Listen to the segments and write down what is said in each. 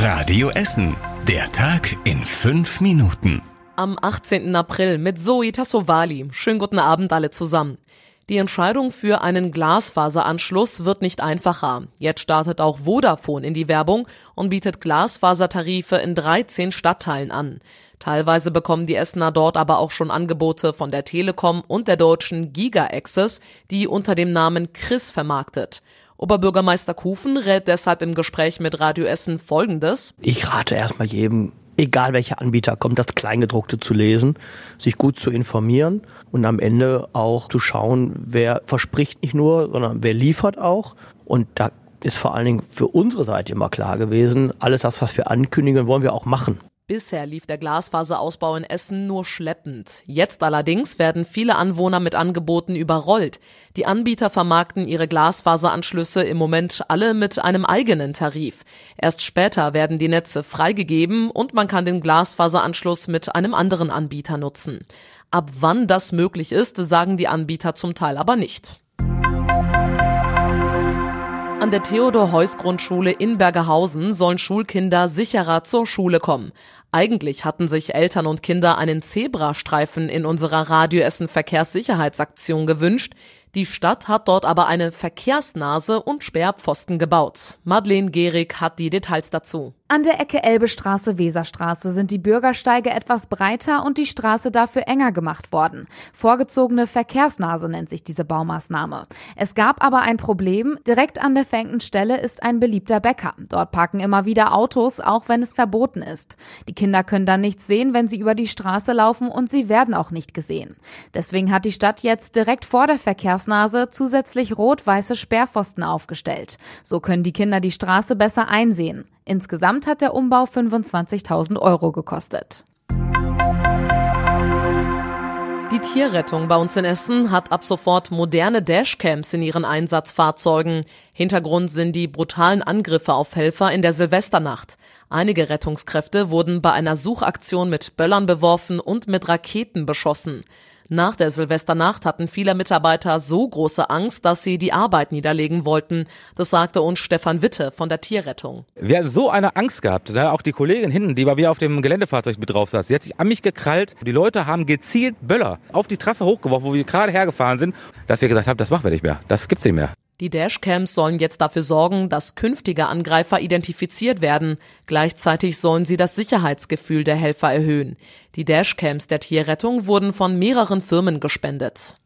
Radio Essen. Der Tag in fünf Minuten. Am 18. April mit Zoe Tassovali. Schönen guten Abend alle zusammen. Die Entscheidung für einen Glasfaseranschluss wird nicht einfacher. Jetzt startet auch Vodafone in die Werbung und bietet Glasfasertarife in 13 Stadtteilen an. Teilweise bekommen die Essener dort aber auch schon Angebote von der Telekom und der deutschen Giga Access, die unter dem Namen Chris vermarktet. Oberbürgermeister Kufen rät deshalb im Gespräch mit Radio Essen Folgendes. Ich rate erstmal jedem, egal welcher Anbieter kommt, das Kleingedruckte zu lesen, sich gut zu informieren und am Ende auch zu schauen, wer verspricht nicht nur, sondern wer liefert auch. Und da ist vor allen Dingen für unsere Seite immer klar gewesen, alles das, was wir ankündigen, wollen wir auch machen. Bisher lief der Glasfaserausbau in Essen nur schleppend. Jetzt allerdings werden viele Anwohner mit Angeboten überrollt. Die Anbieter vermarkten ihre Glasfaseranschlüsse im Moment alle mit einem eigenen Tarif. Erst später werden die Netze freigegeben und man kann den Glasfaseranschluss mit einem anderen Anbieter nutzen. Ab wann das möglich ist, sagen die Anbieter zum Teil aber nicht. An der Theodor-Heuss-Grundschule in Bergerhausen sollen Schulkinder sicherer zur Schule kommen. Eigentlich hatten sich Eltern und Kinder einen Zebrastreifen in unserer Radioessen Verkehrssicherheitsaktion gewünscht. Die Stadt hat dort aber eine Verkehrsnase und Sperrpfosten gebaut. Madeleine Gehrig hat die Details dazu. An der Ecke Elbestraße-Weserstraße sind die Bürgersteige etwas breiter und die Straße dafür enger gemacht worden. Vorgezogene Verkehrsnase nennt sich diese Baumaßnahme. Es gab aber ein Problem. Direkt an der verengten Stelle ist ein beliebter Bäcker. Dort parken immer wieder Autos, auch wenn es verboten ist. Die Kinder können dann nichts sehen, wenn sie über die Straße laufen und sie werden auch nicht gesehen. Deswegen hat die Stadt jetzt direkt vor der Verkehrsnase zusätzlich rot-weiße Sperrpfosten aufgestellt. So können die Kinder die Straße besser einsehen. Insgesamt hat der Umbau 25.000 Euro gekostet. Die Tierrettung bei uns in Essen hat ab sofort moderne Dashcams in ihren Einsatzfahrzeugen. Hintergrund sind die brutalen Angriffe auf Helfer in der Silvesternacht. Einige Rettungskräfte wurden bei einer Suchaktion mit Böllern beworfen und mit Raketen beschossen. Nach der Silvesternacht hatten viele Mitarbeiter so große Angst, dass sie die Arbeit niederlegen wollten. Das sagte uns Stefan Witte von der Tierrettung. Wir haben so eine Angst gehabt. Ne? Auch die Kollegin hinten, die bei mir auf dem Geländefahrzeug mit drauf saß, sie hat sich an mich gekrallt. Die Leute haben gezielt Böller auf die Trasse hochgeworfen, wo wir gerade hergefahren sind, dass wir gesagt haben, das machen wir nicht mehr. Das gibt's nicht mehr. Die Dashcams sollen jetzt dafür sorgen, dass künftige Angreifer identifiziert werden. Gleichzeitig sollen sie das Sicherheitsgefühl der Helfer erhöhen. Die Dashcams der Tierrettung wurden von mehreren Firmen gespendet.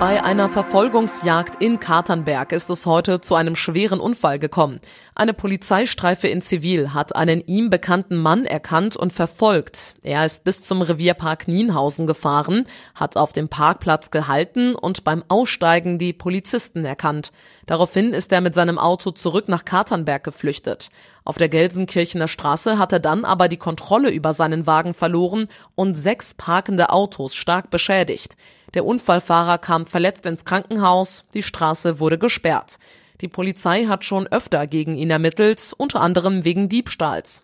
Bei einer Verfolgungsjagd in Katernberg ist es heute zu einem schweren Unfall gekommen. Eine Polizeistreife in Zivil hat einen ihm bekannten Mann erkannt und verfolgt. Er ist bis zum Revierpark Nienhausen gefahren, hat auf dem Parkplatz gehalten und beim Aussteigen die Polizisten erkannt. Daraufhin ist er mit seinem Auto zurück nach Katernberg geflüchtet. Auf der Gelsenkirchener Straße hat er dann aber die Kontrolle über seinen Wagen verloren und sechs parkende Autos stark beschädigt. Der Unfallfahrer kam verletzt ins Krankenhaus, die Straße wurde gesperrt. Die Polizei hat schon öfter gegen ihn ermittelt, unter anderem wegen Diebstahls.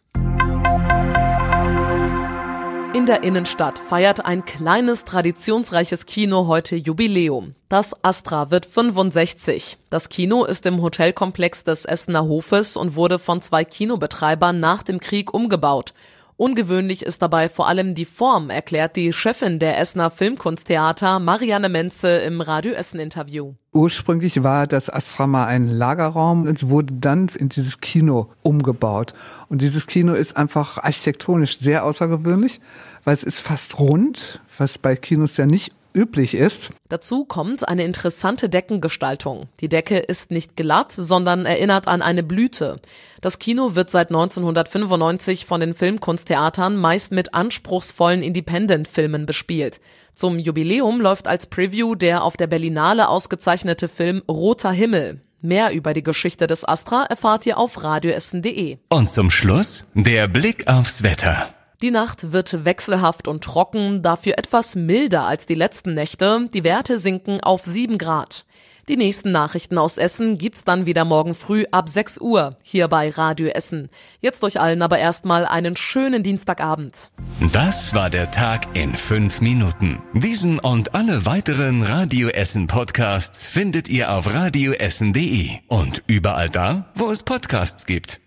In der Innenstadt feiert ein kleines traditionsreiches Kino heute Jubiläum. Das Astra wird 65. Das Kino ist im Hotelkomplex des Essener Hofes und wurde von zwei Kinobetreibern nach dem Krieg umgebaut. Ungewöhnlich ist dabei vor allem die Form, erklärt die Chefin der Essener Filmkunsttheater Marianne Menze im Radio Essen Interview. Ursprünglich war das Astra mal ein Lagerraum. Es wurde dann in dieses Kino umgebaut. Und dieses Kino ist einfach architektonisch sehr außergewöhnlich, weil es ist fast rund, was bei Kinos ja nicht üblich ist. Dazu kommt eine interessante Deckengestaltung. Die Decke ist nicht glatt, sondern erinnert an eine Blüte. Das Kino wird seit 1995 von den Filmkunsttheatern meist mit anspruchsvollen Independent-Filmen bespielt. Zum Jubiläum läuft als Preview der auf der Berlinale ausgezeichnete Film Roter Himmel. Mehr über die Geschichte des Astra erfahrt ihr auf radioessen.de. Und zum Schluss der Blick aufs Wetter. Die Nacht wird wechselhaft und trocken, dafür etwas milder als die letzten Nächte. Die Werte sinken auf 7 Grad. Die nächsten Nachrichten aus Essen gibt's dann wieder morgen früh ab 6 Uhr hier bei Radio Essen. Jetzt euch allen aber erstmal einen schönen Dienstagabend. Das war der Tag in fünf Minuten. Diesen und alle weiteren Radio Essen Podcasts findet ihr auf radioessen.de und überall da, wo es Podcasts gibt.